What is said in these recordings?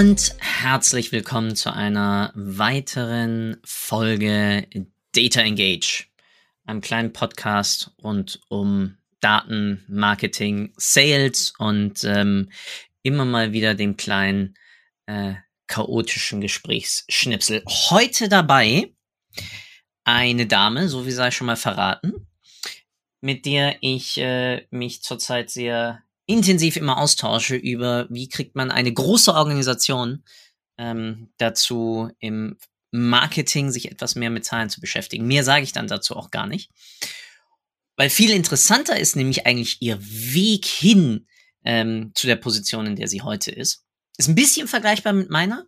Und herzlich willkommen zu einer weiteren Folge Data Engage, einem kleinen Podcast rund um Daten, Marketing, Sales und ähm, immer mal wieder dem kleinen äh, chaotischen Gesprächsschnipsel. Heute dabei eine Dame, so wie sei schon mal verraten, mit der ich äh, mich zurzeit sehr intensiv immer austausche über, wie kriegt man eine große Organisation ähm, dazu, im Marketing sich etwas mehr mit Zahlen zu beschäftigen. Mehr sage ich dann dazu auch gar nicht. Weil viel interessanter ist nämlich eigentlich ihr Weg hin ähm, zu der Position, in der sie heute ist. Ist ein bisschen vergleichbar mit meiner,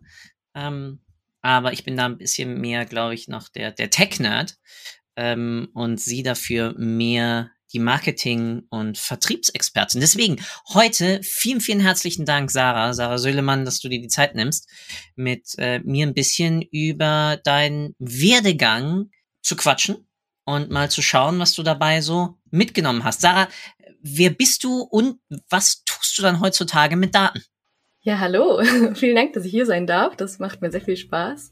ähm, aber ich bin da ein bisschen mehr, glaube ich, noch der, der Tech-Nerd ähm, und sie dafür mehr die Marketing- und Vertriebsexpertin. Deswegen heute vielen, vielen herzlichen Dank, Sarah, Sarah Söhlemann, dass du dir die Zeit nimmst, mit äh, mir ein bisschen über deinen Werdegang zu quatschen und mal zu schauen, was du dabei so mitgenommen hast. Sarah, wer bist du und was tust du dann heutzutage mit Daten? Ja, hallo. Vielen Dank, dass ich hier sein darf. Das macht mir sehr viel Spaß.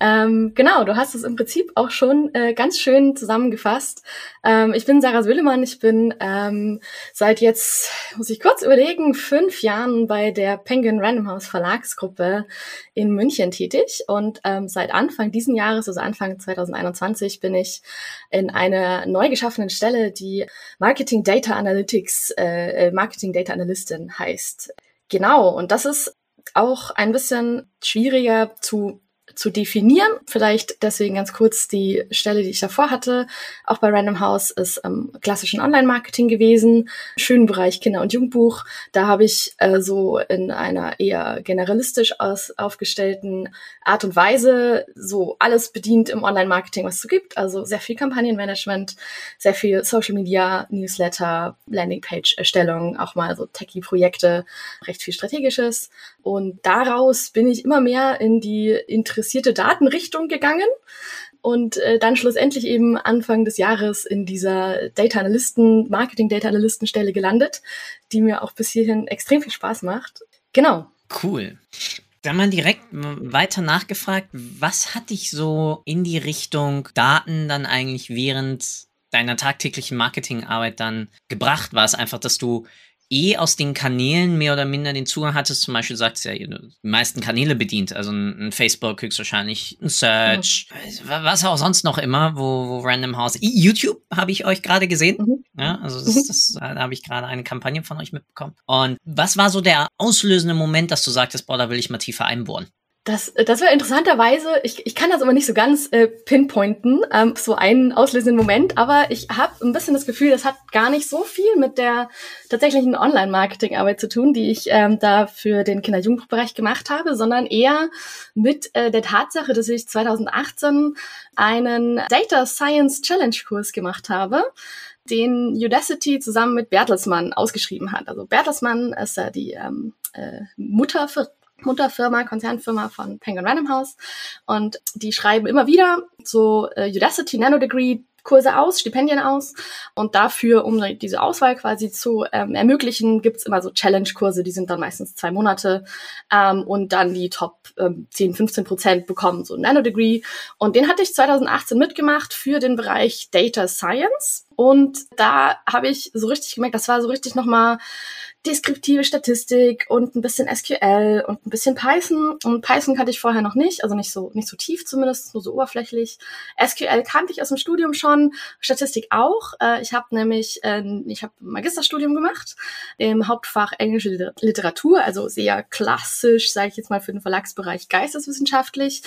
Ähm, genau, du hast es im Prinzip auch schon äh, ganz schön zusammengefasst. Ähm, ich bin Sarah Söhlemann. Ich bin ähm, seit jetzt, muss ich kurz überlegen, fünf Jahren bei der Penguin Random House Verlagsgruppe in München tätig. Und ähm, seit Anfang diesen Jahres, also Anfang 2021, bin ich in einer neu geschaffenen Stelle, die Marketing Data Analytics, äh, äh Marketing Data Analystin heißt. Genau, und das ist auch ein bisschen schwieriger zu zu definieren. Vielleicht deswegen ganz kurz die Stelle, die ich davor hatte. Auch bei Random House ist ähm, klassischen Online-Marketing gewesen. Schönen Bereich Kinder- und Jugendbuch. Da habe ich äh, so in einer eher generalistisch aus, aufgestellten Art und Weise so alles bedient im Online-Marketing, was es so gibt. Also sehr viel Kampagnenmanagement, sehr viel Social Media, Newsletter, Landingpage-Erstellung, auch mal so Techie-Projekte, recht viel Strategisches. Und daraus bin ich immer mehr in die interessierte Datenrichtung gegangen und äh, dann schlussendlich eben Anfang des Jahres in dieser Data Analysten, Marketing Data Analysten Stelle gelandet, die mir auch bis hierhin extrem viel Spaß macht. Genau. Cool. Dann mal direkt weiter nachgefragt, was hat dich so in die Richtung Daten dann eigentlich während deiner tagtäglichen Marketingarbeit dann gebracht? War es einfach, dass du eh aus den Kanälen mehr oder minder den Zugang hattest, zum Beispiel sagst ja, die meisten Kanäle bedient, also ein, ein Facebook höchstwahrscheinlich, ein Search, mhm. was auch sonst noch immer, wo, wo Random House, YouTube habe ich euch gerade gesehen, mhm. ja, also das, mhm. das, da habe ich gerade eine Kampagne von euch mitbekommen. Und was war so der auslösende Moment, dass du sagtest, boah, da will ich mal tiefer einbohren? Das, das war interessanterweise, ich, ich kann das aber nicht so ganz äh, pinpointen, ähm, so einen auslösenden Moment, aber ich habe ein bisschen das Gefühl, das hat gar nicht so viel mit der tatsächlichen Online-Marketing-Arbeit zu tun, die ich ähm, da für den Kinder-Jugendbereich gemacht habe, sondern eher mit äh, der Tatsache, dass ich 2018 einen Data Science Challenge-Kurs gemacht habe den Udacity zusammen mit Bertelsmann ausgeschrieben hat. Also Bertelsmann ist ja die ähm, äh, Mutter für Mutterfirma, Konzernfirma von Penguin Random House. Und die schreiben immer wieder so äh, Udacity Nanodegree Kurse aus, Stipendien aus. Und dafür, um diese Auswahl quasi zu ähm, ermöglichen, gibt's immer so Challenge-Kurse, die sind dann meistens zwei Monate. Ähm, und dann die Top ähm, 10, 15 Prozent bekommen so ein Nanodegree. Und den hatte ich 2018 mitgemacht für den Bereich Data Science. Und da habe ich so richtig gemerkt, das war so richtig nochmal deskriptive Statistik und ein bisschen SQL und ein bisschen Python. Und Python kannte ich vorher noch nicht, also nicht so, nicht so tief zumindest, nur so oberflächlich. SQL kannte ich aus dem Studium schon, Statistik auch. Äh, ich habe nämlich, äh, ich habe Magisterstudium gemacht im Hauptfach englische Literatur, also sehr klassisch, sage ich jetzt mal für den Verlagsbereich geisteswissenschaftlich.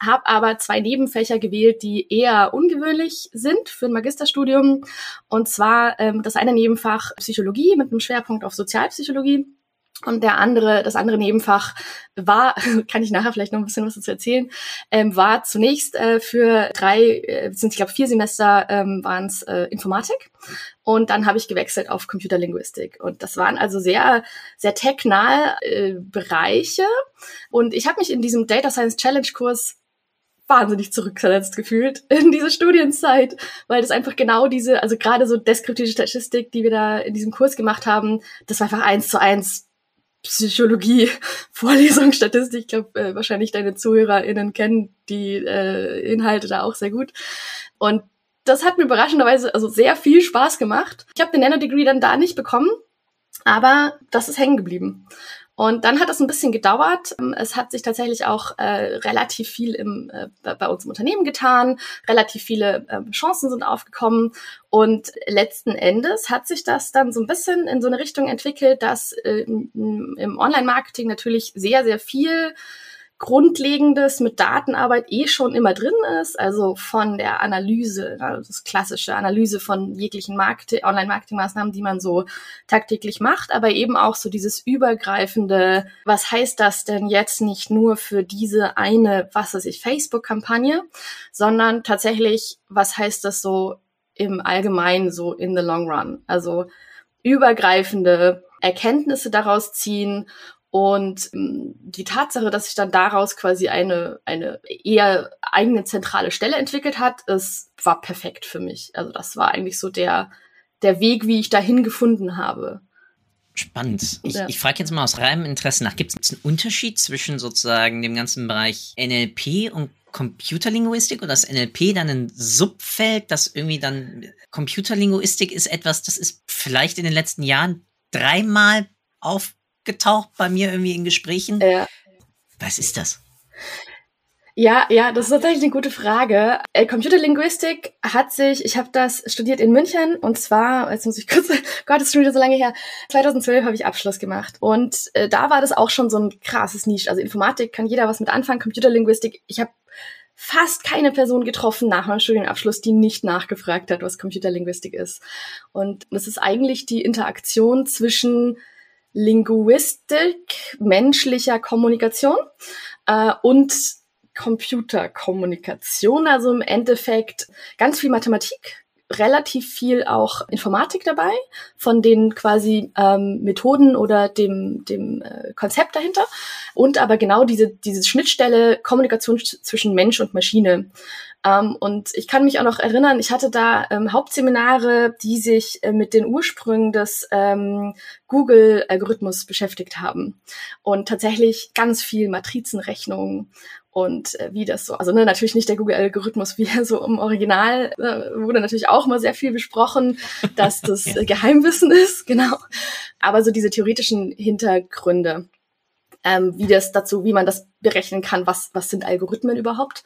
Habe aber zwei Nebenfächer gewählt, die eher ungewöhnlich sind für ein Magisterstudium. Und zwar ähm, das eine Nebenfach Psychologie mit einem Schwerpunkt auf Sozial Sozialpsychologie. Und der andere, das andere Nebenfach war, kann ich nachher vielleicht noch ein bisschen was dazu erzählen, ähm, war zunächst äh, für drei, äh, sind ich glaube vier Semester ähm, waren es äh, Informatik. Und dann habe ich gewechselt auf Computerlinguistik. Und das waren also sehr sehr technahe äh, Bereiche. Und ich habe mich in diesem Data Science Challenge Kurs wahnsinnig zurückversetzt gefühlt in diese Studienzeit, weil das einfach genau diese, also gerade so deskriptive Statistik, die wir da in diesem Kurs gemacht haben, das war einfach eins zu eins Psychologie, Vorlesung, Statistik. Ich glaube, äh, wahrscheinlich deine ZuhörerInnen kennen die äh, Inhalte da auch sehr gut. Und das hat mir überraschenderweise also sehr viel Spaß gemacht. Ich habe den Nano-Degree dann da nicht bekommen, aber das ist hängen geblieben. Und dann hat das ein bisschen gedauert. Es hat sich tatsächlich auch äh, relativ viel im, äh, bei uns im Unternehmen getan. Relativ viele äh, Chancen sind aufgekommen. Und letzten Endes hat sich das dann so ein bisschen in so eine Richtung entwickelt, dass äh, im Online-Marketing natürlich sehr, sehr viel Grundlegendes mit Datenarbeit eh schon immer drin ist, also von der Analyse, also das klassische Analyse von jeglichen Market Online-Marketing-Maßnahmen, die man so tagtäglich macht, aber eben auch so dieses übergreifende, was heißt das denn jetzt nicht nur für diese eine, was weiß ich, Facebook-Kampagne, sondern tatsächlich, was heißt das so im Allgemeinen, so in the long run, also übergreifende Erkenntnisse daraus ziehen und ähm, die Tatsache, dass sich dann daraus quasi eine, eine eher eigene zentrale Stelle entwickelt hat, es war perfekt für mich. Also das war eigentlich so der, der Weg, wie ich dahin gefunden habe. Spannend. Ich, ja. ich frage jetzt mal aus reinem Interesse nach, gibt es einen Unterschied zwischen sozusagen dem ganzen Bereich NLP und Computerlinguistik oder ist NLP dann ein Subfeld, das irgendwie dann Computerlinguistik ist etwas, das ist vielleicht in den letzten Jahren dreimal auf aufgetaucht bei mir irgendwie in Gesprächen. Ja. Was ist das? Ja, ja, das ist tatsächlich eine gute Frage. Äh, Computerlinguistik hat sich, ich habe das studiert in München und zwar, jetzt muss ich kurz, Gott, das ist schon wieder so lange her, 2012 habe ich Abschluss gemacht und äh, da war das auch schon so ein krasses Nische. Also Informatik kann jeder was mit anfangen, Computerlinguistik, ich habe fast keine Person getroffen nach meinem Studienabschluss, die nicht nachgefragt hat, was Computerlinguistik ist. Und das ist eigentlich die Interaktion zwischen Linguistik menschlicher Kommunikation äh, und Computerkommunikation, also im Endeffekt ganz viel Mathematik, relativ viel auch Informatik dabei, von den quasi ähm, Methoden oder dem, dem äh, Konzept dahinter und aber genau diese, diese Schnittstelle Kommunikation zwischen Mensch und Maschine. Ähm, und ich kann mich auch noch erinnern, ich hatte da ähm, Hauptseminare, die sich äh, mit den Ursprüngen des ähm, Google-Algorithmus beschäftigt haben. Und tatsächlich ganz viel Matrizenrechnung und äh, wie das so, also ne, natürlich nicht der Google-Algorithmus, wie er so im Original äh, wurde natürlich auch mal sehr viel besprochen, dass das ja. Geheimwissen ist, genau. Aber so diese theoretischen Hintergründe ähm, wie das dazu, wie man das berechnen kann, was, was sind Algorithmen überhaupt.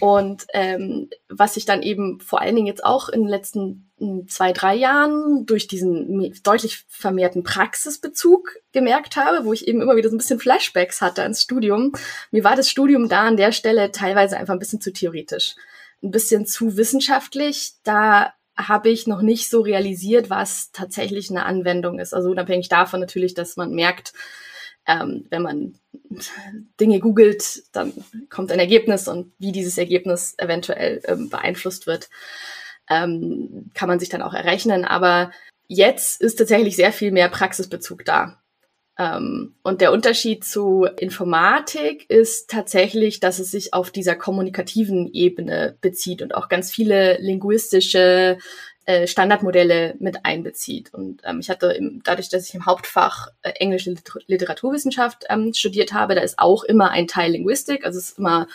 Und ähm, was ich dann eben vor allen Dingen jetzt auch in den letzten hm, zwei, drei Jahren durch diesen deutlich vermehrten Praxisbezug gemerkt habe, wo ich eben immer wieder so ein bisschen Flashbacks hatte ins Studium. Mir war das Studium da an der Stelle teilweise einfach ein bisschen zu theoretisch, ein bisschen zu wissenschaftlich. Da habe ich noch nicht so realisiert, was tatsächlich eine Anwendung ist. Also unabhängig davon natürlich, dass man merkt, ähm, wenn man Dinge googelt, dann kommt ein Ergebnis und wie dieses Ergebnis eventuell ähm, beeinflusst wird, ähm, kann man sich dann auch errechnen. Aber jetzt ist tatsächlich sehr viel mehr Praxisbezug da. Ähm, und der Unterschied zu Informatik ist tatsächlich, dass es sich auf dieser kommunikativen Ebene bezieht und auch ganz viele linguistische äh, Standardmodelle mit einbezieht. Und ähm, ich hatte im, dadurch, dass ich im Hauptfach äh, englische Liter Literaturwissenschaft ähm, studiert habe, da ist auch immer ein Teil Linguistik. Also es ist immer,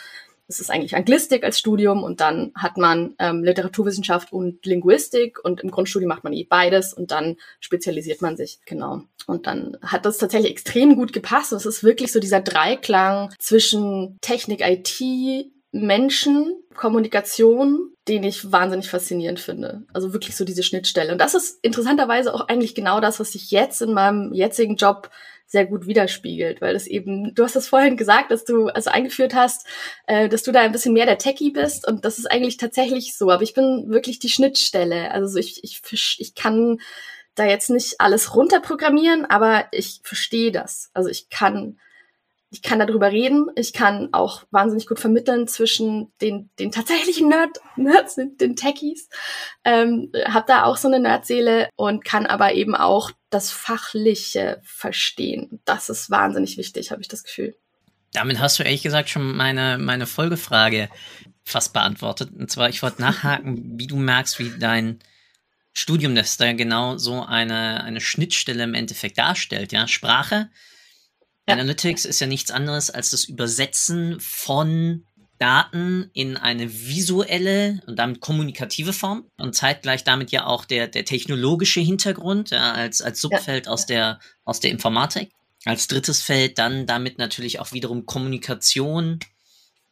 es ist eigentlich Anglistik als Studium und dann hat man ähm, Literaturwissenschaft und Linguistik und im Grundstudium macht man eh beides und dann spezialisiert man sich, genau. Und dann hat das tatsächlich extrem gut gepasst. Es ist wirklich so dieser Dreiklang zwischen Technik, IT, Menschen, Kommunikation, den ich wahnsinnig faszinierend finde. Also wirklich so diese Schnittstelle. Und das ist interessanterweise auch eigentlich genau das, was sich jetzt in meinem jetzigen Job sehr gut widerspiegelt, weil es eben, du hast das vorhin gesagt, dass du also eingeführt hast, äh, dass du da ein bisschen mehr der Techie bist und das ist eigentlich tatsächlich so, aber ich bin wirklich die Schnittstelle. Also ich, ich, ich kann da jetzt nicht alles runterprogrammieren, aber ich verstehe das. Also ich kann ich kann darüber reden, ich kann auch wahnsinnig gut vermitteln zwischen den, den tatsächlichen Nerd, Nerds, den Techies, ähm, habe da auch so eine Nerdseele und kann aber eben auch das Fachliche verstehen. Das ist wahnsinnig wichtig, habe ich das Gefühl. Damit hast du ehrlich gesagt schon meine, meine Folgefrage fast beantwortet. Und zwar, ich wollte nachhaken, wie du merkst, wie dein Studium, das da genau so eine, eine Schnittstelle im Endeffekt darstellt. Ja, Sprache ja. Analytics ist ja nichts anderes als das Übersetzen von Daten in eine visuelle und damit kommunikative Form und zeitgleich damit ja auch der, der technologische Hintergrund ja, als, als Subfeld ja. aus, der, aus der Informatik. Als drittes Feld dann damit natürlich auch wiederum Kommunikation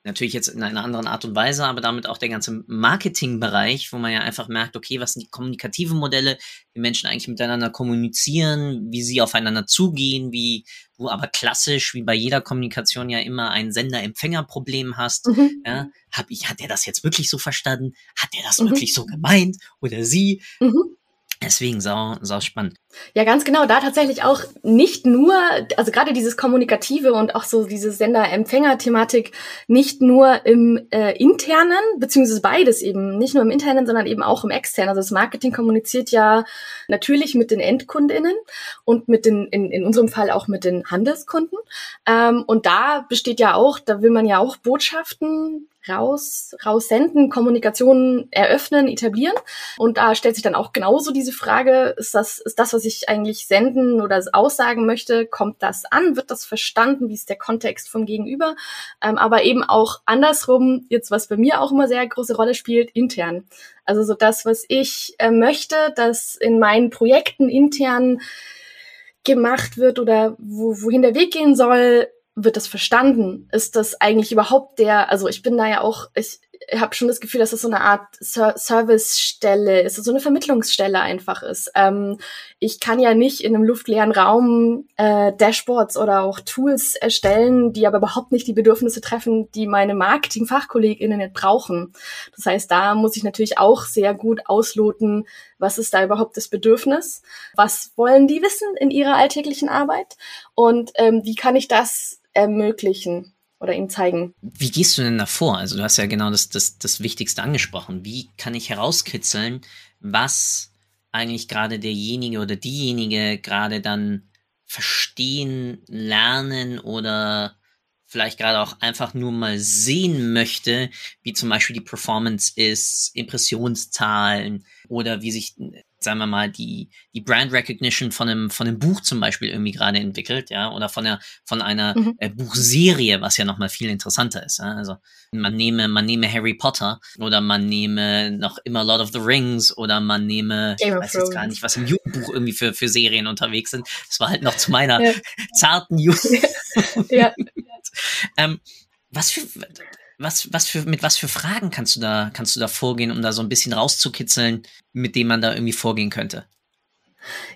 Natürlich jetzt in einer anderen Art und Weise, aber damit auch der ganze Marketingbereich, wo man ja einfach merkt, okay, was sind die kommunikativen Modelle, wie Menschen eigentlich miteinander kommunizieren, wie sie aufeinander zugehen, wie du aber klassisch, wie bei jeder Kommunikation ja immer ein Sender-Empfänger-Problem hast. Mhm. Ja, hab ich, hat er das jetzt wirklich so verstanden? Hat er das mhm. wirklich so gemeint? Oder sie? Mhm. Deswegen sau, sau spannend. Ja, ganz genau. Da tatsächlich auch nicht nur, also gerade dieses Kommunikative und auch so diese Sender-Empfänger-Thematik nicht nur im äh, internen, beziehungsweise beides eben, nicht nur im internen, sondern eben auch im externen. Also das Marketing kommuniziert ja natürlich mit den EndkundInnen und mit den, in, in unserem Fall auch mit den Handelskunden. Ähm, und da besteht ja auch, da will man ja auch Botschaften raus, raussenden, Kommunikation eröffnen, etablieren. Und da stellt sich dann auch genauso diese Frage, ist das, ist das, was ich eigentlich senden oder aussagen möchte, kommt das an? Wird das verstanden? Wie ist der Kontext vom Gegenüber? Ähm, aber eben auch andersrum, jetzt was bei mir auch immer sehr große Rolle spielt, intern. Also so das, was ich äh, möchte, dass in meinen Projekten intern gemacht wird oder wo, wohin der Weg gehen soll, wird das verstanden? Ist das eigentlich überhaupt der, also ich bin da ja auch, ich habe schon das Gefühl, dass das so eine Art Ser Servicestelle ist, so eine Vermittlungsstelle einfach ist. Ähm, ich kann ja nicht in einem luftleeren Raum äh, Dashboards oder auch Tools erstellen, die aber überhaupt nicht die Bedürfnisse treffen, die meine Marketing-FachkollegInnen nicht brauchen. Das heißt, da muss ich natürlich auch sehr gut ausloten, was ist da überhaupt das Bedürfnis? Was wollen die wissen in ihrer alltäglichen Arbeit? Und ähm, wie kann ich das ermöglichen oder ihm zeigen. Wie gehst du denn davor? Also du hast ja genau das, das, das Wichtigste angesprochen. Wie kann ich herauskitzeln, was eigentlich gerade derjenige oder diejenige gerade dann verstehen, lernen oder vielleicht gerade auch einfach nur mal sehen möchte, wie zum Beispiel die Performance ist, Impressionszahlen oder wie sich sagen wir mal, die, die Brand Recognition von einem, von einem Buch zum Beispiel irgendwie gerade entwickelt, ja, oder von der, von einer mhm. äh, Buchserie, was ja nochmal viel interessanter ist. Ja? Also man nehme, man nehme Harry Potter oder man nehme noch immer Lord of the Rings oder man nehme, Game ich weiß jetzt gar nicht, was im Jugendbuch irgendwie für, für Serien unterwegs sind. Das war halt noch zu meiner ja. zarten Jugend. ja. ähm, was für, was, was für, mit was für Fragen kannst du da, kannst du da vorgehen, um da so ein bisschen rauszukitzeln, mit dem man da irgendwie vorgehen könnte?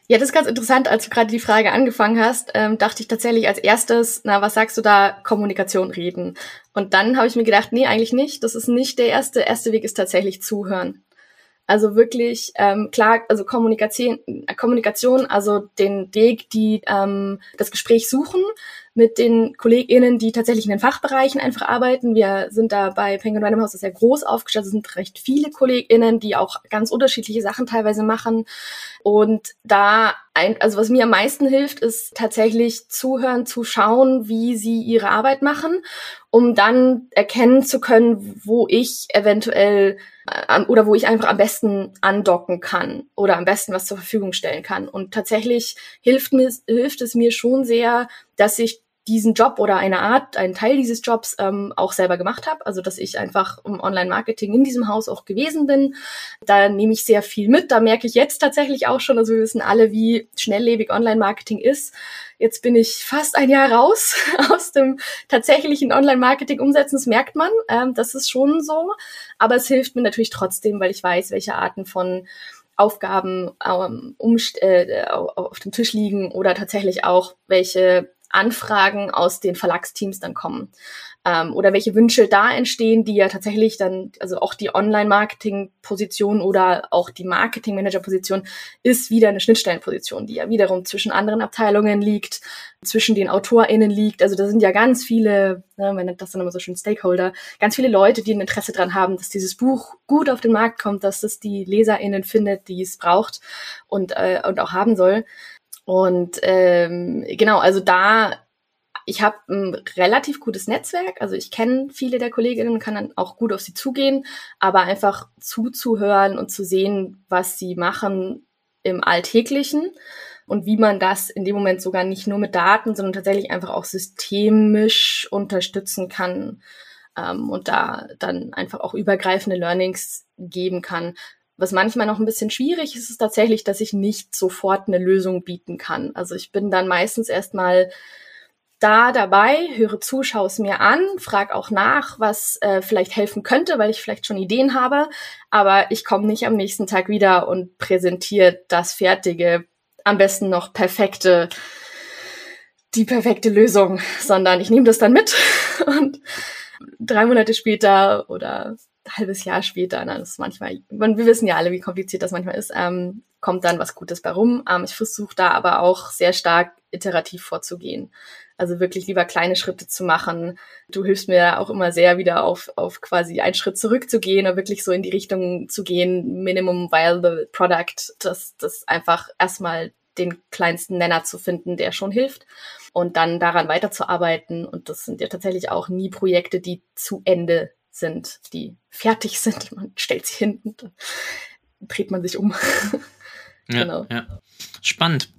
Ja, das ist ganz interessant. Als du gerade die Frage angefangen hast, ähm, dachte ich tatsächlich als erstes, na, was sagst du da? Kommunikation reden. Und dann habe ich mir gedacht, nee, eigentlich nicht. Das ist nicht der erste. Erste Weg ist tatsächlich zuhören. Also wirklich ähm, klar, also Kommunikation, Kommunikation, also den Weg, die ähm, das Gespräch suchen mit den KollegInnen, die tatsächlich in den Fachbereichen einfach arbeiten. Wir sind da bei Penguin Random House sehr groß aufgestellt. Es sind recht viele KollegInnen, die auch ganz unterschiedliche Sachen teilweise machen. Und da ein, also was mir am meisten hilft, ist tatsächlich zuhören, zu schauen, wie sie ihre Arbeit machen, um dann erkennen zu können, wo ich eventuell äh, oder wo ich einfach am besten andocken kann oder am besten was zur Verfügung stellen kann. Und tatsächlich hilft mir, hilft es mir schon sehr, dass ich diesen Job oder eine Art, einen Teil dieses Jobs ähm, auch selber gemacht habe. Also dass ich einfach im Online-Marketing in diesem Haus auch gewesen bin. Da nehme ich sehr viel mit. Da merke ich jetzt tatsächlich auch schon, also wir wissen alle, wie schnelllebig Online-Marketing ist. Jetzt bin ich fast ein Jahr raus aus dem tatsächlichen Online-Marketing umsetzen. Das merkt man. Ähm, das ist schon so. Aber es hilft mir natürlich trotzdem, weil ich weiß, welche Arten von Aufgaben ähm, um, äh, auf dem Tisch liegen oder tatsächlich auch, welche Anfragen aus den Verlagsteams dann kommen ähm, oder welche Wünsche da entstehen, die ja tatsächlich dann, also auch die Online-Marketing-Position oder auch die Marketing-Manager-Position ist wieder eine Schnittstellenposition, die ja wiederum zwischen anderen Abteilungen liegt, zwischen den AutorInnen liegt. Also da sind ja ganz viele, ne, man nennt das dann immer so schön Stakeholder, ganz viele Leute, die ein Interesse dran haben, dass dieses Buch gut auf den Markt kommt, dass es die LeserInnen findet, die es braucht und, äh, und auch haben soll. Und ähm, genau, also da ich habe ein relativ gutes Netzwerk, also ich kenne viele der Kolleginnen, kann dann auch gut auf sie zugehen, aber einfach zuzuhören und zu sehen, was sie machen im Alltäglichen und wie man das in dem Moment sogar nicht nur mit Daten, sondern tatsächlich einfach auch systemisch unterstützen kann ähm, und da dann einfach auch übergreifende Learnings geben kann. Was manchmal noch ein bisschen schwierig ist, ist tatsächlich, dass ich nicht sofort eine Lösung bieten kann. Also ich bin dann meistens erstmal da dabei, höre zu, schaue es mir an, frage auch nach, was äh, vielleicht helfen könnte, weil ich vielleicht schon Ideen habe, aber ich komme nicht am nächsten Tag wieder und präsentiere das fertige, am besten noch perfekte, die perfekte Lösung, sondern ich nehme das dann mit und drei Monate später oder halbes Jahr später, na, das ist manchmal, wir wissen ja alle, wie kompliziert das manchmal ist, ähm, kommt dann was Gutes bei rum. Ähm, ich versuche da aber auch sehr stark iterativ vorzugehen. Also wirklich lieber kleine Schritte zu machen. Du hilfst mir auch immer sehr, wieder auf, auf quasi einen Schritt zurückzugehen oder wirklich so in die Richtung zu gehen, Minimum Viable Product, das, das einfach erstmal den kleinsten Nenner zu finden, der schon hilft und dann daran weiterzuarbeiten. Und das sind ja tatsächlich auch nie Projekte, die zu Ende sind, die fertig sind. Man stellt sie hin und dann dreht man sich um. ja, genau. Ja. Spannend.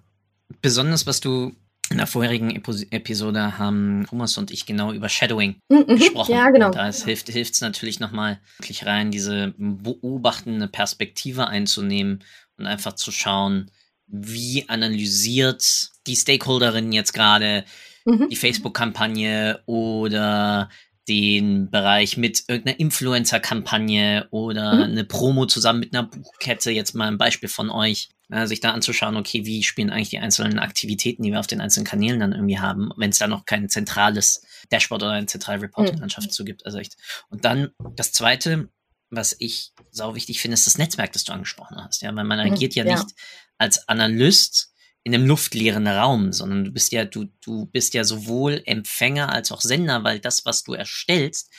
Besonders, was du in der vorherigen Episode haben Thomas und ich genau über Shadowing mhm, mhm. gesprochen. Ja, genau. Und da es hilft es natürlich nochmal wirklich rein, diese beobachtende Perspektive einzunehmen und einfach zu schauen, wie analysiert die Stakeholderin jetzt gerade mhm. die Facebook-Kampagne oder den Bereich mit irgendeiner Influencer-Kampagne oder mhm. eine Promo zusammen mit einer Buchkette, jetzt mal ein Beispiel von euch, äh, sich da anzuschauen, okay, wie spielen eigentlich die einzelnen Aktivitäten, die wir auf den einzelnen Kanälen dann irgendwie haben, wenn es da noch kein zentrales Dashboard oder eine zentrale Reporting-Landschaft mhm. zu gibt. Also echt. Und dann das zweite, was ich sau wichtig finde, ist das Netzwerk, das du angesprochen hast. Ja, weil man mhm. agiert ja, ja nicht als Analyst in einem luftleeren Raum, sondern du bist ja, du, du bist ja sowohl Empfänger als auch Sender, weil das, was du erstellst,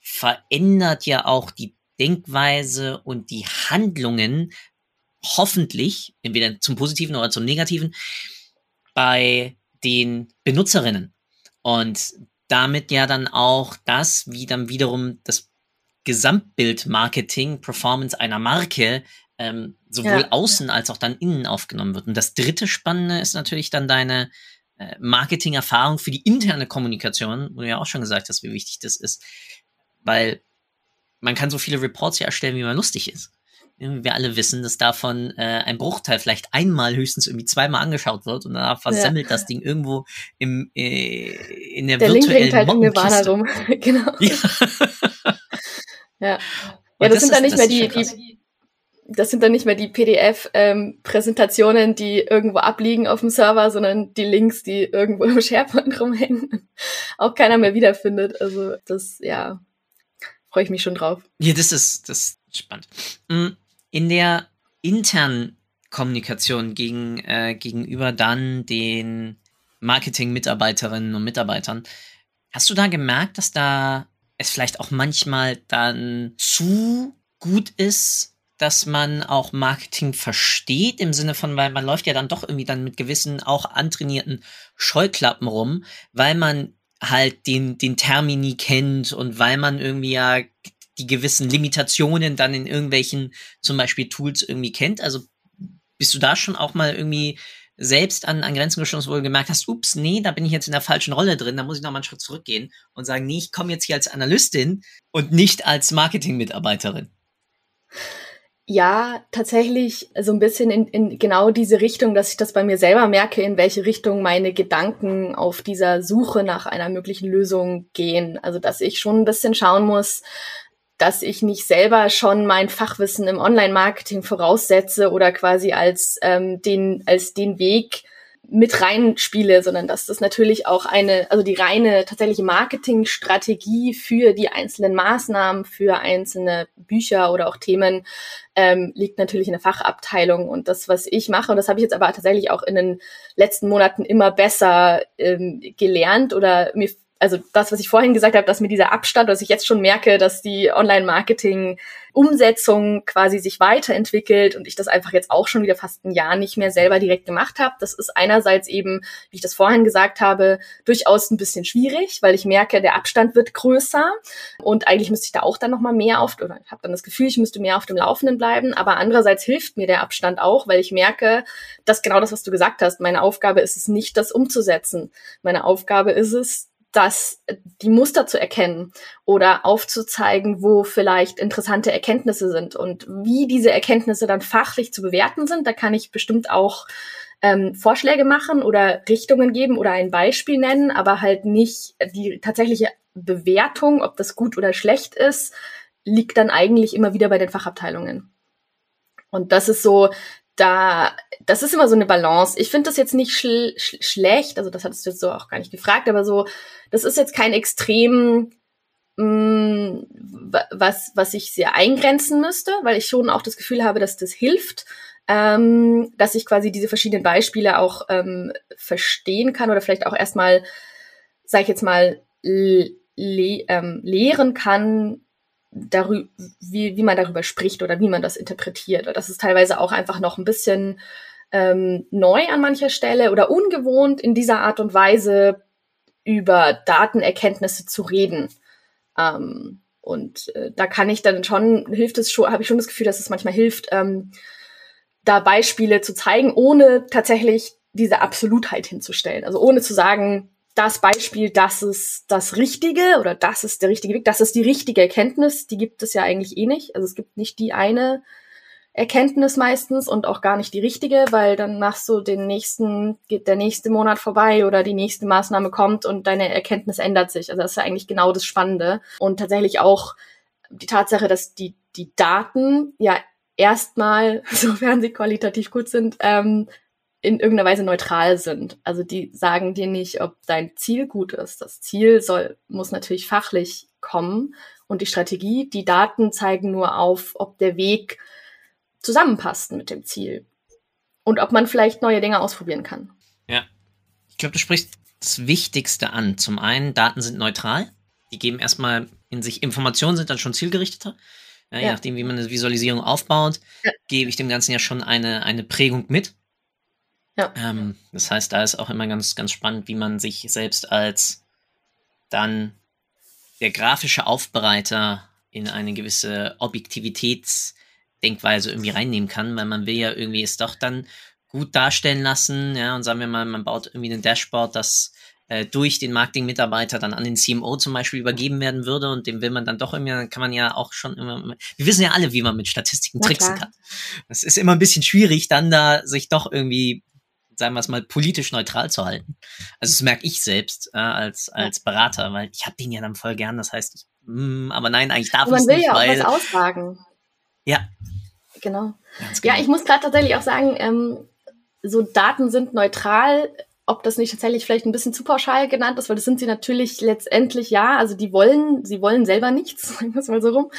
verändert ja auch die Denkweise und die Handlungen hoffentlich, entweder zum Positiven oder zum Negativen, bei den Benutzerinnen. Und damit ja dann auch das, wie dann wiederum das Gesamtbild Marketing, Performance einer Marke ähm, sowohl ja. außen als auch dann innen aufgenommen wird. Und das dritte Spannende ist natürlich dann deine äh, Marketing-Erfahrung für die interne Kommunikation, wo du ja auch schon gesagt hast, wie wichtig das ist. Weil man kann so viele Reports ja erstellen, wie man lustig ist. Wir alle wissen, dass davon äh, ein Bruchteil vielleicht einmal höchstens irgendwie zweimal angeschaut wird und danach versemmelt ja. das Ding irgendwo im, äh, in der, der virtuellen Link halt in Nirvana rum. genau. Ja, ja. ja das, das, sind dann nicht mehr die, die das sind dann nicht mehr die PDF-Präsentationen, ähm, die irgendwo abliegen auf dem Server, sondern die Links, die irgendwo im SharePoint rumhängen. Auch keiner mehr wiederfindet. Also das, ja, freue ich mich schon drauf. Ja, das ist, das ist spannend. Mm, in der internen Kommunikation gegen, äh, gegenüber dann den Marketing-Mitarbeiterinnen und Mitarbeitern, hast du da gemerkt, dass da es vielleicht auch manchmal dann zu gut ist, dass man auch Marketing versteht, im Sinne von, weil man läuft ja dann doch irgendwie dann mit gewissen auch antrainierten Scheuklappen rum, weil man halt den, den Termini kennt und weil man irgendwie ja die gewissen Limitationen dann in irgendwelchen zum Beispiel Tools irgendwie kennt. Also bist du da schon auch mal irgendwie selbst an, an Grenzen gestoßen, wo du gemerkt hast, ups, nee, da bin ich jetzt in der falschen Rolle drin, da muss ich noch mal einen Schritt zurückgehen und sagen, nee, ich komme jetzt hier als Analystin und nicht als Marketing-Mitarbeiterin. Ja, tatsächlich so ein bisschen in, in genau diese Richtung, dass ich das bei mir selber merke, in welche Richtung meine Gedanken auf dieser Suche nach einer möglichen Lösung gehen. Also dass ich schon ein bisschen schauen muss, dass ich nicht selber schon mein Fachwissen im Online-Marketing voraussetze oder quasi als ähm, den als den Weg mit reinspiele, sondern dass das natürlich auch eine, also die reine tatsächliche Marketingstrategie für die einzelnen Maßnahmen, für einzelne Bücher oder auch Themen ähm, liegt natürlich in der Fachabteilung. Und das, was ich mache, und das habe ich jetzt aber tatsächlich auch in den letzten Monaten immer besser ähm, gelernt oder mir also das, was ich vorhin gesagt habe, dass mir dieser Abstand, dass ich jetzt schon merke, dass die Online-Marketing-Umsetzung quasi sich weiterentwickelt und ich das einfach jetzt auch schon wieder fast ein Jahr nicht mehr selber direkt gemacht habe. Das ist einerseits eben, wie ich das vorhin gesagt habe, durchaus ein bisschen schwierig, weil ich merke, der Abstand wird größer und eigentlich müsste ich da auch dann noch mal mehr auf oder ich habe dann das Gefühl, ich müsste mehr auf dem Laufenden bleiben. Aber andererseits hilft mir der Abstand auch, weil ich merke, dass genau das, was du gesagt hast, meine Aufgabe ist es nicht, das umzusetzen. Meine Aufgabe ist es, das, die Muster zu erkennen oder aufzuzeigen, wo vielleicht interessante Erkenntnisse sind und wie diese Erkenntnisse dann fachlich zu bewerten sind. Da kann ich bestimmt auch ähm, Vorschläge machen oder Richtungen geben oder ein Beispiel nennen, aber halt nicht die tatsächliche Bewertung, ob das gut oder schlecht ist, liegt dann eigentlich immer wieder bei den Fachabteilungen. Und das ist so da, das ist immer so eine Balance. Ich finde das jetzt nicht schl sch schlecht, also das hattest du jetzt so auch gar nicht gefragt, aber so, das ist jetzt kein extrem, mh, mm, was, was ich sehr eingrenzen müsste, weil ich schon auch das Gefühl habe, dass das hilft, ähm, dass ich quasi diese verschiedenen Beispiele auch ähm, verstehen kann oder vielleicht auch erstmal, sag ich jetzt mal, le ähm, lehren kann, wie, wie man darüber spricht oder wie man das interpretiert. Das ist teilweise auch einfach noch ein bisschen ähm, neu an mancher Stelle oder ungewohnt in dieser Art und Weise über Datenerkenntnisse zu reden. Ähm, und äh, da kann ich dann schon, hilft es schon, habe ich schon das Gefühl, dass es manchmal hilft, ähm, da Beispiele zu zeigen, ohne tatsächlich diese Absolutheit hinzustellen. Also ohne zu sagen, das Beispiel, das ist das Richtige oder das ist der richtige Weg, das ist die richtige Erkenntnis, die gibt es ja eigentlich eh nicht. Also es gibt nicht die eine Erkenntnis meistens und auch gar nicht die richtige, weil dann machst du den nächsten, geht der nächste Monat vorbei oder die nächste Maßnahme kommt und deine Erkenntnis ändert sich. Also das ist ja eigentlich genau das Spannende. Und tatsächlich auch die Tatsache, dass die, die Daten ja erstmal, sofern sie qualitativ gut sind, ähm, in irgendeiner Weise neutral sind. Also die sagen dir nicht, ob dein Ziel gut ist. Das Ziel soll, muss natürlich fachlich kommen und die Strategie, die Daten zeigen nur auf, ob der Weg zusammenpasst mit dem Ziel und ob man vielleicht neue Dinge ausprobieren kann. Ja, ich glaube, du sprichst das Wichtigste an. Zum einen, Daten sind neutral. Die geben erstmal in sich Informationen, sind dann schon zielgerichteter. Ja, ja. Je nachdem, wie man eine Visualisierung aufbaut, ja. gebe ich dem Ganzen ja schon eine, eine Prägung mit. Ja. Ähm, das heißt, da ist auch immer ganz, ganz spannend, wie man sich selbst als dann der grafische Aufbereiter in eine gewisse Objektivitätsdenkweise irgendwie reinnehmen kann, weil man will ja irgendwie es doch dann gut darstellen lassen, ja, und sagen wir mal, man baut irgendwie ein Dashboard, das äh, durch den Marketing-Mitarbeiter dann an den CMO zum Beispiel übergeben werden würde und dem will man dann doch irgendwie, dann kann man ja auch schon immer, wir wissen ja alle, wie man mit Statistiken tricksen kann. Das ist immer ein bisschen schwierig, dann da sich doch irgendwie sagen wir es mal, politisch neutral zu halten. Also das merke ich selbst äh, als, als Berater, weil ich habe den ja dann voll gern. Das heißt, ich, mh, mm, aber nein, eigentlich darf ich nicht. Man will ja auch weil, was aussagen. Ja. Genau. genau. Ja, ich muss gerade tatsächlich auch sagen, ähm, so Daten sind neutral ob das nicht tatsächlich vielleicht ein bisschen zu pauschal genannt ist, weil das sind sie natürlich letztendlich ja. Also die wollen, sie wollen selber nichts, sagen wir es mal so rum.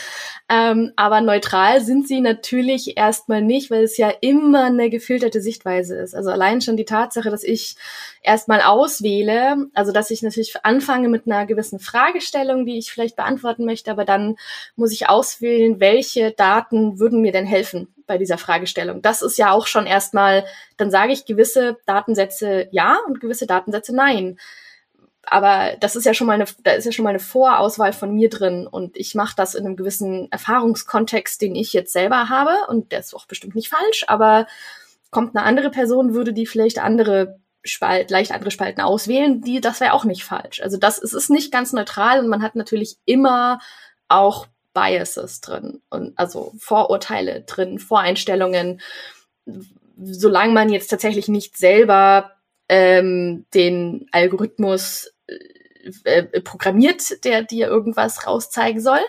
Ähm, aber neutral sind sie natürlich erstmal nicht, weil es ja immer eine gefilterte Sichtweise ist. Also allein schon die Tatsache, dass ich erstmal auswähle, also dass ich natürlich anfange mit einer gewissen Fragestellung, die ich vielleicht beantworten möchte, aber dann muss ich auswählen, welche Daten würden mir denn helfen bei dieser Fragestellung. Das ist ja auch schon erstmal, dann sage ich gewisse Datensätze ja und gewisse Datensätze nein. Aber das ist ja schon mal eine, da ist ja schon mal eine Vorauswahl von mir drin und ich mache das in einem gewissen Erfahrungskontext, den ich jetzt selber habe und der ist auch bestimmt nicht falsch, aber kommt eine andere Person, würde die vielleicht andere Spalt, leicht andere Spalten auswählen, die, das wäre auch nicht falsch. Also das es ist nicht ganz neutral und man hat natürlich immer auch Biases drin und also Vorurteile drin, Voreinstellungen. Solange man jetzt tatsächlich nicht selber ähm, den Algorithmus äh, äh, programmiert, der dir irgendwas rauszeigen soll.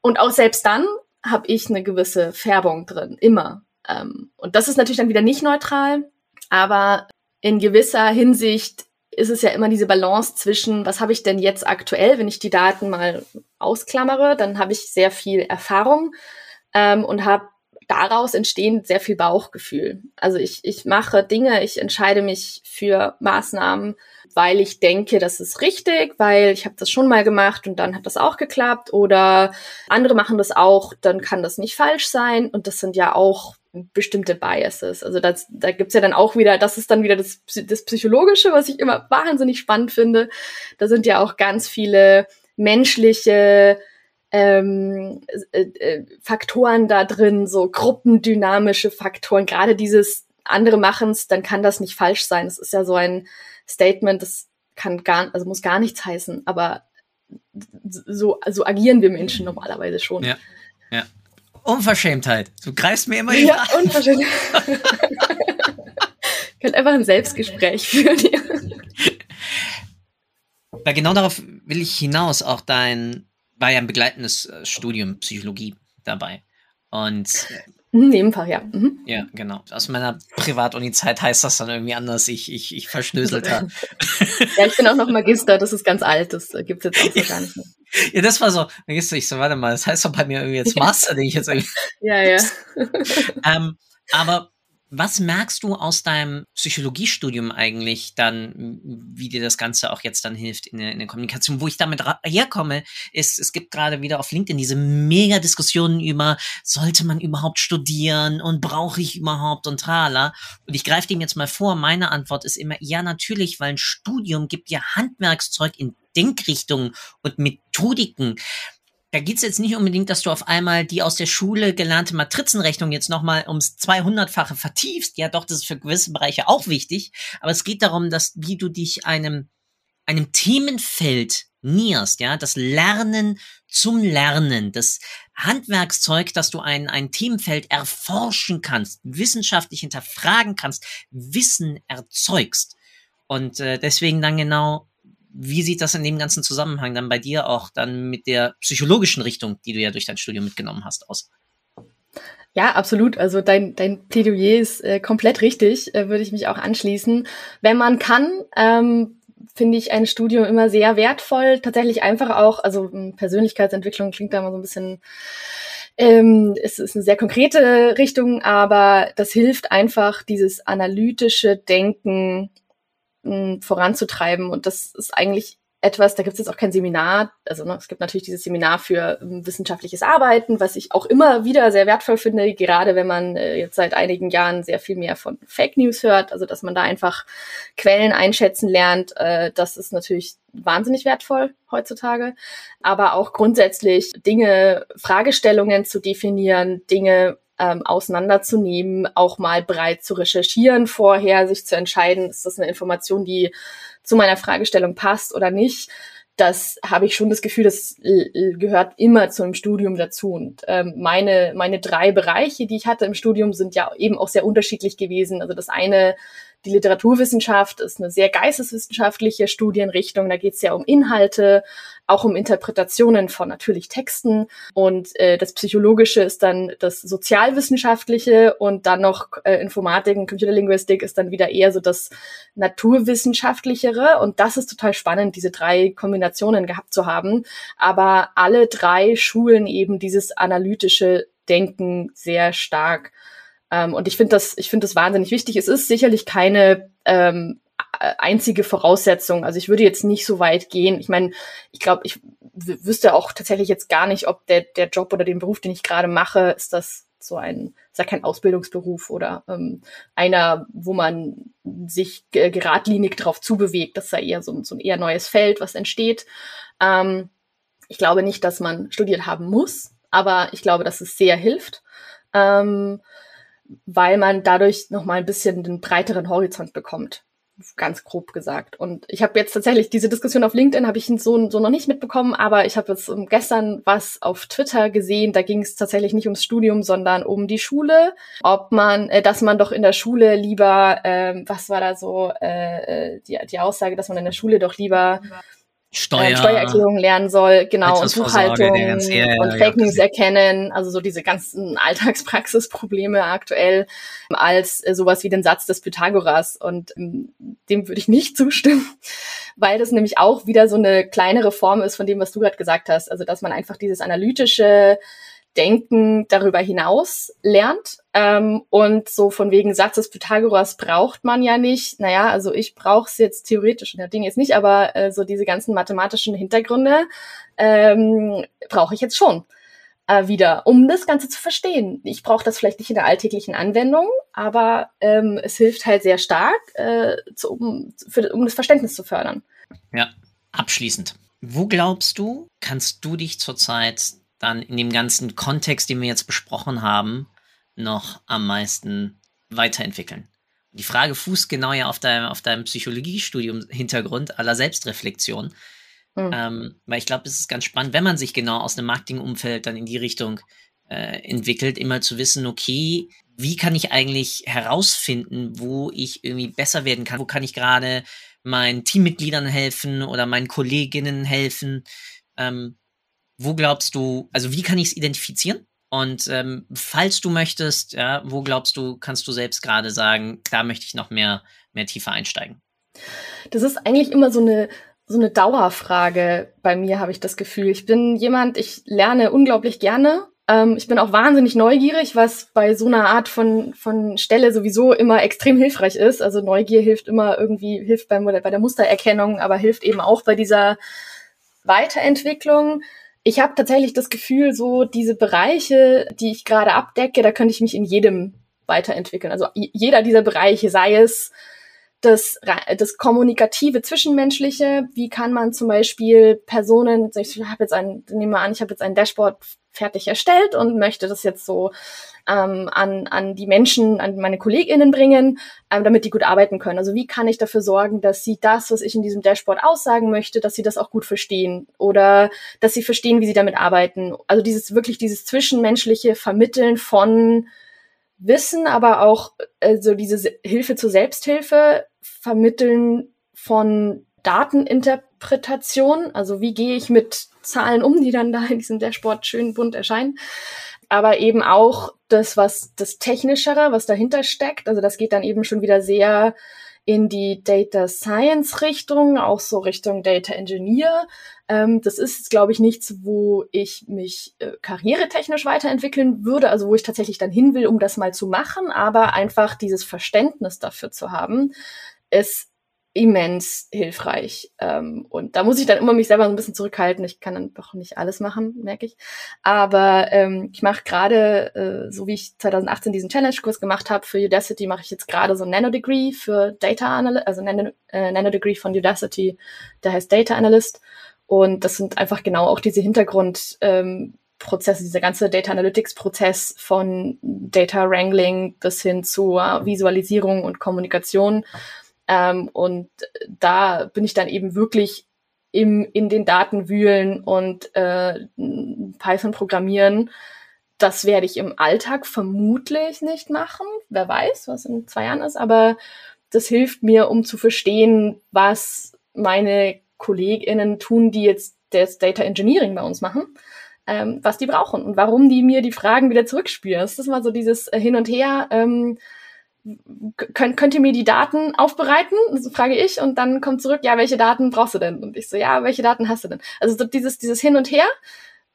Und auch selbst dann habe ich eine gewisse Färbung drin, immer. Ähm, und das ist natürlich dann wieder nicht neutral, aber in gewisser Hinsicht ist es ja immer diese Balance zwischen, was habe ich denn jetzt aktuell, wenn ich die Daten mal ausklammere, dann habe ich sehr viel Erfahrung ähm, und habe daraus entstehend sehr viel Bauchgefühl. Also ich, ich mache Dinge, ich entscheide mich für Maßnahmen, weil ich denke, das ist richtig, weil ich habe das schon mal gemacht und dann hat das auch geklappt oder andere machen das auch, dann kann das nicht falsch sein und das sind ja auch bestimmte Biases. Also das, da gibt's ja dann auch wieder, das ist dann wieder das, das Psychologische, was ich immer wahnsinnig spannend finde. Da sind ja auch ganz viele menschliche ähm, äh, äh, Faktoren da drin, so gruppendynamische Faktoren. Gerade dieses andere machen's, dann kann das nicht falsch sein. Das ist ja so ein Statement, das kann gar, also muss gar nichts heißen, aber so, so agieren wir Menschen normalerweise schon. Ja, ja. Unverschämtheit. Du greifst mir immer die Ja, Unverschämtheit. ich könnte einfach ein Selbstgespräch führen. Weil genau darauf will ich hinaus, auch dein war ja ein begleitendes äh, Studium Psychologie dabei. Und mhm, Nebenfach, ja. Mhm. Ja, genau. Aus meiner Privatuni-Zeit heißt das dann irgendwie anders. Ich, ich, ich verschnöselt habe. ja, ich bin auch noch Magister, das ist ganz alt, das äh, gibt's jetzt auch so gar nicht mehr. Ja, das war so, Magister, ich so, warte mal, das heißt doch bei mir irgendwie jetzt Master, den ich jetzt irgendwie. ja, ja. ähm, aber was merkst du aus deinem Psychologiestudium eigentlich dann, wie dir das Ganze auch jetzt dann hilft in der, in der Kommunikation? Wo ich damit herkomme, ist, es gibt gerade wieder auf LinkedIn diese mega Diskussionen über, sollte man überhaupt studieren und brauche ich überhaupt und trala. Und ich greife dem jetzt mal vor, meine Antwort ist immer, ja, natürlich, weil ein Studium gibt dir Handwerkszeug in Denkrichtungen und Methodiken da geht es jetzt nicht unbedingt, dass du auf einmal die aus der Schule gelernte Matrizenrechnung jetzt nochmal ums 200-fache vertiefst. Ja, doch, das ist für gewisse Bereiche auch wichtig. Aber es geht darum, dass, wie du dich einem, einem Themenfeld näherst, ja, das Lernen zum Lernen, das Handwerkszeug, dass du ein, ein Themenfeld erforschen kannst, wissenschaftlich hinterfragen kannst, Wissen erzeugst. Und äh, deswegen dann genau wie sieht das in dem ganzen Zusammenhang dann bei dir auch dann mit der psychologischen Richtung, die du ja durch dein Studium mitgenommen hast, aus? Ja, absolut. Also dein, dein Plädoyer ist äh, komplett richtig, äh, würde ich mich auch anschließen. Wenn man kann, ähm, finde ich ein Studium immer sehr wertvoll. Tatsächlich einfach auch, also hm, Persönlichkeitsentwicklung klingt da immer so ein bisschen, ähm, es ist eine sehr konkrete Richtung, aber das hilft einfach, dieses analytische Denken voranzutreiben. Und das ist eigentlich etwas, da gibt es jetzt auch kein Seminar, also ne, es gibt natürlich dieses Seminar für ähm, wissenschaftliches Arbeiten, was ich auch immer wieder sehr wertvoll finde, gerade wenn man äh, jetzt seit einigen Jahren sehr viel mehr von Fake News hört, also dass man da einfach Quellen einschätzen lernt, äh, das ist natürlich wahnsinnig wertvoll heutzutage, aber auch grundsätzlich Dinge, Fragestellungen zu definieren, Dinge ähm, auseinanderzunehmen, auch mal breit zu recherchieren vorher, sich zu entscheiden, ist das eine Information, die zu meiner Fragestellung passt oder nicht. Das habe ich schon das Gefühl, das gehört immer zu einem Studium dazu. Und ähm, meine, meine drei Bereiche, die ich hatte im Studium, sind ja eben auch sehr unterschiedlich gewesen. Also das eine die Literaturwissenschaft ist eine sehr geisteswissenschaftliche Studienrichtung. Da geht es ja um Inhalte, auch um Interpretationen von natürlich Texten. Und äh, das Psychologische ist dann das Sozialwissenschaftliche und dann noch äh, Informatik und Computerlinguistik ist dann wieder eher so das Naturwissenschaftlichere. Und das ist total spannend, diese drei Kombinationen gehabt zu haben. Aber alle drei schulen eben dieses analytische Denken sehr stark. Ähm, und ich finde das, ich finde das wahnsinnig wichtig. Es ist sicherlich keine ähm, einzige Voraussetzung. Also ich würde jetzt nicht so weit gehen. Ich meine, ich glaube, ich wüsste auch tatsächlich jetzt gar nicht, ob der, der Job oder den Beruf, den ich gerade mache, ist das so ein, ist ja kein Ausbildungsberuf oder ähm, einer, wo man sich geradlinig drauf zubewegt. Das ja eher so, so ein eher neues Feld, was entsteht. Ähm, ich glaube nicht, dass man studiert haben muss, aber ich glaube, dass es sehr hilft. Ähm, weil man dadurch nochmal ein bisschen den breiteren Horizont bekommt. Ganz grob gesagt. Und ich habe jetzt tatsächlich diese Diskussion auf LinkedIn habe ich so, so noch nicht mitbekommen, aber ich habe jetzt gestern was auf Twitter gesehen. Da ging es tatsächlich nicht ums Studium, sondern um die Schule. Ob man, äh, dass man doch in der Schule lieber, ähm, was war da so äh, äh die, die Aussage, dass man in der Schule doch lieber Steuer, äh, Steuererklärung lernen soll, genau, und Buchhaltung ganze, und Fake News erkennen, also so diese ganzen Alltagspraxisprobleme aktuell, als äh, sowas wie den Satz des Pythagoras. Und ähm, dem würde ich nicht zustimmen, weil das nämlich auch wieder so eine kleinere Form ist von dem, was du gerade gesagt hast. Also dass man einfach dieses analytische Denken darüber hinaus lernt. Ähm, und so von wegen Satz des Pythagoras braucht man ja nicht. Naja, also ich brauche es jetzt theoretisch in der Ding jetzt nicht, aber äh, so diese ganzen mathematischen Hintergründe ähm, brauche ich jetzt schon äh, wieder, um das Ganze zu verstehen. Ich brauche das vielleicht nicht in der alltäglichen Anwendung, aber ähm, es hilft halt sehr stark, äh, zu, um, für, um das Verständnis zu fördern. Ja, abschließend. Wo glaubst du, kannst du dich zurzeit dann in dem ganzen Kontext, den wir jetzt besprochen haben, noch am meisten weiterentwickeln? Die Frage fußt genau ja auf deinem, auf deinem Psychologiestudium-Hintergrund aller Selbstreflexion. Mhm. Ähm, weil ich glaube, es ist ganz spannend, wenn man sich genau aus einem Marketingumfeld dann in die Richtung äh, entwickelt, immer zu wissen, okay, wie kann ich eigentlich herausfinden, wo ich irgendwie besser werden kann? Wo kann ich gerade meinen Teammitgliedern helfen oder meinen Kolleginnen helfen? Ähm, wo glaubst du, also wie kann ich es identifizieren? Und ähm, falls du möchtest, ja, wo glaubst du, kannst du selbst gerade sagen, da möchte ich noch mehr, mehr tiefer einsteigen? Das ist eigentlich immer so eine, so eine Dauerfrage bei mir, habe ich das Gefühl. Ich bin jemand, ich lerne unglaublich gerne. Ähm, ich bin auch wahnsinnig neugierig, was bei so einer Art von, von Stelle sowieso immer extrem hilfreich ist. Also Neugier hilft immer irgendwie, hilft beim, bei der Mustererkennung, aber hilft eben auch bei dieser Weiterentwicklung ich habe tatsächlich das Gefühl, so diese Bereiche, die ich gerade abdecke, da könnte ich mich in jedem weiterentwickeln. Also jeder dieser Bereiche, sei es das, das kommunikative Zwischenmenschliche, wie kann man zum Beispiel Personen, ich habe jetzt ein, nehmen wir an, ich habe jetzt ein Dashboard fertig erstellt und möchte das jetzt so ähm, an, an die Menschen, an meine KollegInnen bringen, ähm, damit die gut arbeiten können. Also wie kann ich dafür sorgen, dass sie das, was ich in diesem Dashboard aussagen möchte, dass sie das auch gut verstehen oder dass sie verstehen, wie sie damit arbeiten. Also dieses wirklich dieses zwischenmenschliche Vermitteln von Wissen, aber auch so diese Hilfe zur Selbsthilfe, Vermitteln von Dateninterpretation, also wie gehe ich mit Zahlen um, die dann da in diesem Dashboard schön bunt erscheinen, aber eben auch das, was das Technischere, was dahinter steckt. Also das geht dann eben schon wieder sehr in die Data Science Richtung, auch so Richtung Data Engineer. Ähm, das ist, glaube ich, nichts, wo ich mich äh, karrieretechnisch weiterentwickeln würde, also wo ich tatsächlich dann hin will, um das mal zu machen, aber einfach dieses Verständnis dafür zu haben, ist immens hilfreich. Ähm, und da muss ich dann immer mich selber so ein bisschen zurückhalten. Ich kann dann doch nicht alles machen, merke ich. Aber ähm, ich mache gerade, äh, so wie ich 2018 diesen Challenge-Kurs gemacht habe für Udacity, mache ich jetzt gerade so ein Nano-Degree für Data Analyst, also Nano, äh, Nano-Degree von Udacity, der heißt Data Analyst. Und das sind einfach genau auch diese Hintergrund- ähm, Prozesse, dieser ganze Data Analytics Prozess von Data Wrangling bis hin zur Visualisierung und Kommunikation ähm, und da bin ich dann eben wirklich im, in den Daten wühlen und äh, Python programmieren. Das werde ich im Alltag vermutlich nicht machen. Wer weiß, was in zwei Jahren ist, aber das hilft mir, um zu verstehen, was meine KollegInnen tun, die jetzt das Data Engineering bei uns machen, ähm, was die brauchen und warum die mir die Fragen wieder zurückspielen. Das ist mal so dieses Hin und Her. Ähm, könnt, könnt ihr mir die Daten aufbereiten? Das frage ich und dann kommt zurück, ja, welche Daten brauchst du denn? Und ich so, ja, welche Daten hast du denn? Also so dieses, dieses Hin und Her,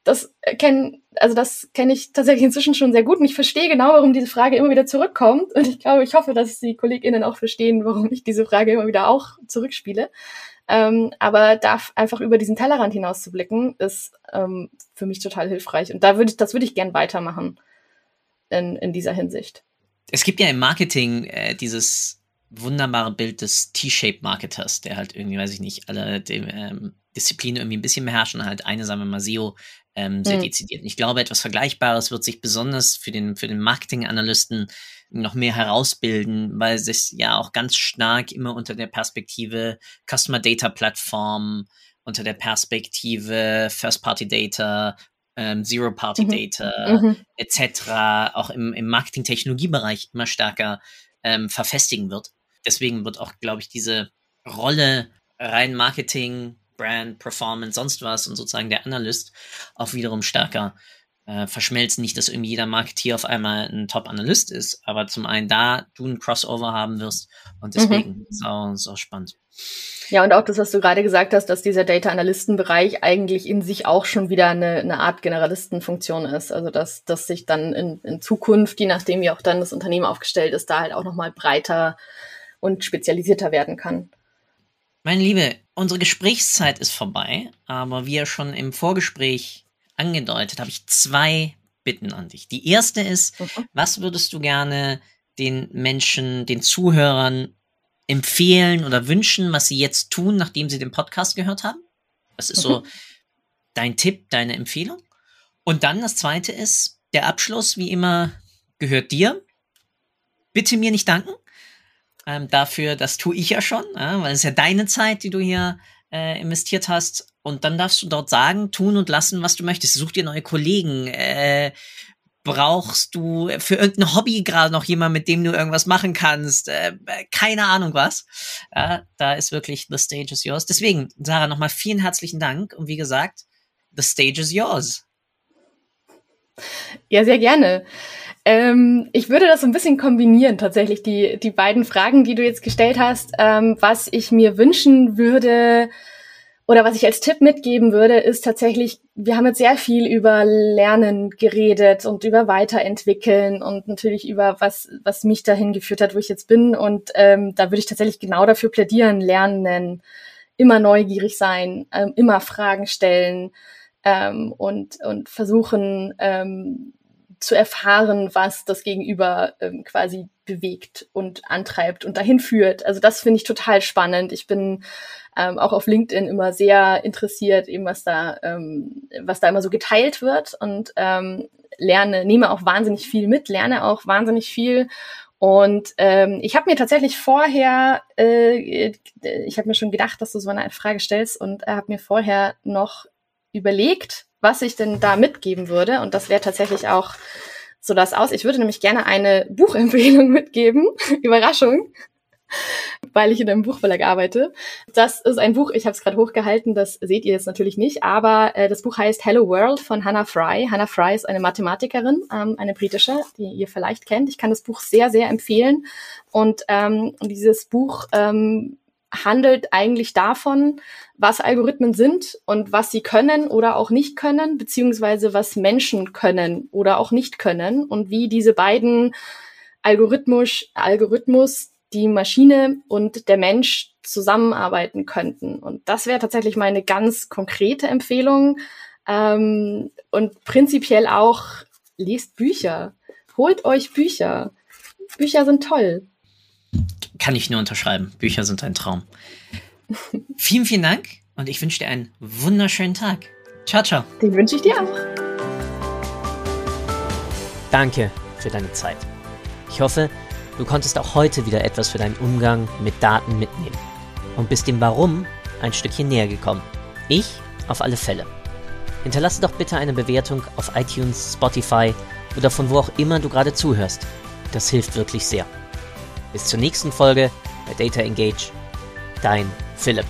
das kennen, also das kenne ich tatsächlich inzwischen schon sehr gut und ich verstehe genau, warum diese Frage immer wieder zurückkommt und ich glaube, ich hoffe, dass die KollegInnen auch verstehen, warum ich diese Frage immer wieder auch zurückspiele. Ähm, aber da einfach über diesen Tellerrand hinaus zu blicken, ist ähm, für mich total hilfreich und da würde ich, das würde ich gern weitermachen in, in dieser Hinsicht. Es gibt ja im Marketing äh, dieses wunderbare Bild des T-Shape-Marketers, der halt irgendwie, weiß ich nicht, alle dem, ähm, Disziplinen irgendwie ein bisschen beherrscht und halt eine, sagen wir mal, SEO ähm, sehr mhm. dezidiert. Und ich glaube, etwas Vergleichbares wird sich besonders für den, für den Marketing-Analysten noch mehr herausbilden, weil es ja auch ganz stark immer unter der Perspektive Customer Data Plattform, unter der Perspektive First-Party Data, ähm, Zero-Party-Data mhm. mhm. etc. auch im, im Marketing-Technologiebereich immer stärker ähm, verfestigen wird. Deswegen wird auch, glaube ich, diese Rolle rein Marketing, Brand, Performance, sonst was und sozusagen der Analyst auch wiederum stärker äh, verschmelzen. Nicht, dass irgendwie jeder Marketeer auf einmal ein Top-Analyst ist, aber zum einen da du ein Crossover haben wirst und deswegen mhm. ist, auch, ist auch spannend. Ja, und auch das, was du gerade gesagt hast, dass dieser Data-Analysten-Bereich eigentlich in sich auch schon wieder eine, eine Art Generalistenfunktion ist. Also dass, dass sich dann in, in Zukunft, je nachdem wie auch dann das Unternehmen aufgestellt ist, da halt auch nochmal breiter und spezialisierter werden kann. Meine Liebe, unsere Gesprächszeit ist vorbei, aber wie ja schon im Vorgespräch angedeutet, habe ich zwei Bitten an dich. Die erste ist, mhm. was würdest du gerne den Menschen, den Zuhörern empfehlen oder wünschen, was sie jetzt tun, nachdem sie den Podcast gehört haben? Das ist so mhm. dein Tipp, deine Empfehlung. Und dann das zweite ist, der Abschluss, wie immer, gehört dir. Bitte mir nicht danken. Ähm, dafür, das tue ich ja schon, ja, weil es ja deine Zeit, die du hier äh, investiert hast. Und dann darfst du dort sagen, tun und lassen, was du möchtest. Such dir neue Kollegen, äh, brauchst du für irgendein Hobby gerade noch jemand, mit dem du irgendwas machen kannst? Äh, keine Ahnung was. Ja, da ist wirklich the stage is yours. Deswegen, Sarah, nochmal vielen herzlichen Dank. Und wie gesagt, the stage is yours. Ja, sehr gerne. Ähm, ich würde das so ein bisschen kombinieren, tatsächlich, die, die beiden Fragen, die du jetzt gestellt hast. Ähm, was ich mir wünschen würde, oder was ich als Tipp mitgeben würde, ist tatsächlich, wir haben jetzt sehr viel über Lernen geredet und über Weiterentwickeln und natürlich über was, was mich dahin geführt hat, wo ich jetzt bin. Und ähm, da würde ich tatsächlich genau dafür plädieren, lernen, immer neugierig sein, ähm, immer Fragen stellen ähm, und, und versuchen ähm, zu erfahren, was das Gegenüber ähm, quasi bewegt und antreibt und dahin führt. Also das finde ich total spannend. Ich bin ähm, auch auf LinkedIn immer sehr interessiert, eben was da, ähm, was da immer so geteilt wird und ähm, lerne, nehme auch wahnsinnig viel mit, lerne auch wahnsinnig viel und ähm, ich habe mir tatsächlich vorher, äh, ich habe mir schon gedacht, dass du so eine Frage stellst und äh, habe mir vorher noch überlegt, was ich denn da mitgeben würde. Und das wäre tatsächlich auch so das aus. Ich würde nämlich gerne eine Buchempfehlung mitgeben. Überraschung weil ich in einem Buchverlag arbeite. Das ist ein Buch, ich habe es gerade hochgehalten, das seht ihr jetzt natürlich nicht, aber äh, das Buch heißt Hello World von Hannah Fry. Hannah Fry ist eine Mathematikerin, ähm, eine britische, die ihr vielleicht kennt. Ich kann das Buch sehr, sehr empfehlen. Und ähm, dieses Buch ähm, handelt eigentlich davon, was Algorithmen sind und was sie können oder auch nicht können, beziehungsweise was Menschen können oder auch nicht können und wie diese beiden Algorithmus, Algorithmus die Maschine und der Mensch zusammenarbeiten könnten. Und das wäre tatsächlich meine ganz konkrete Empfehlung. Ähm, und prinzipiell auch, lest Bücher. Holt euch Bücher. Bücher sind toll. Kann ich nur unterschreiben. Bücher sind ein Traum. vielen, vielen Dank und ich wünsche dir einen wunderschönen Tag. Ciao, ciao. Den wünsche ich dir auch. Danke für deine Zeit. Ich hoffe, Du konntest auch heute wieder etwas für deinen Umgang mit Daten mitnehmen und bist dem Warum ein Stückchen näher gekommen. Ich auf alle Fälle. Hinterlasse doch bitte eine Bewertung auf iTunes, Spotify oder von wo auch immer du gerade zuhörst. Das hilft wirklich sehr. Bis zur nächsten Folge bei Data Engage. Dein Philipp.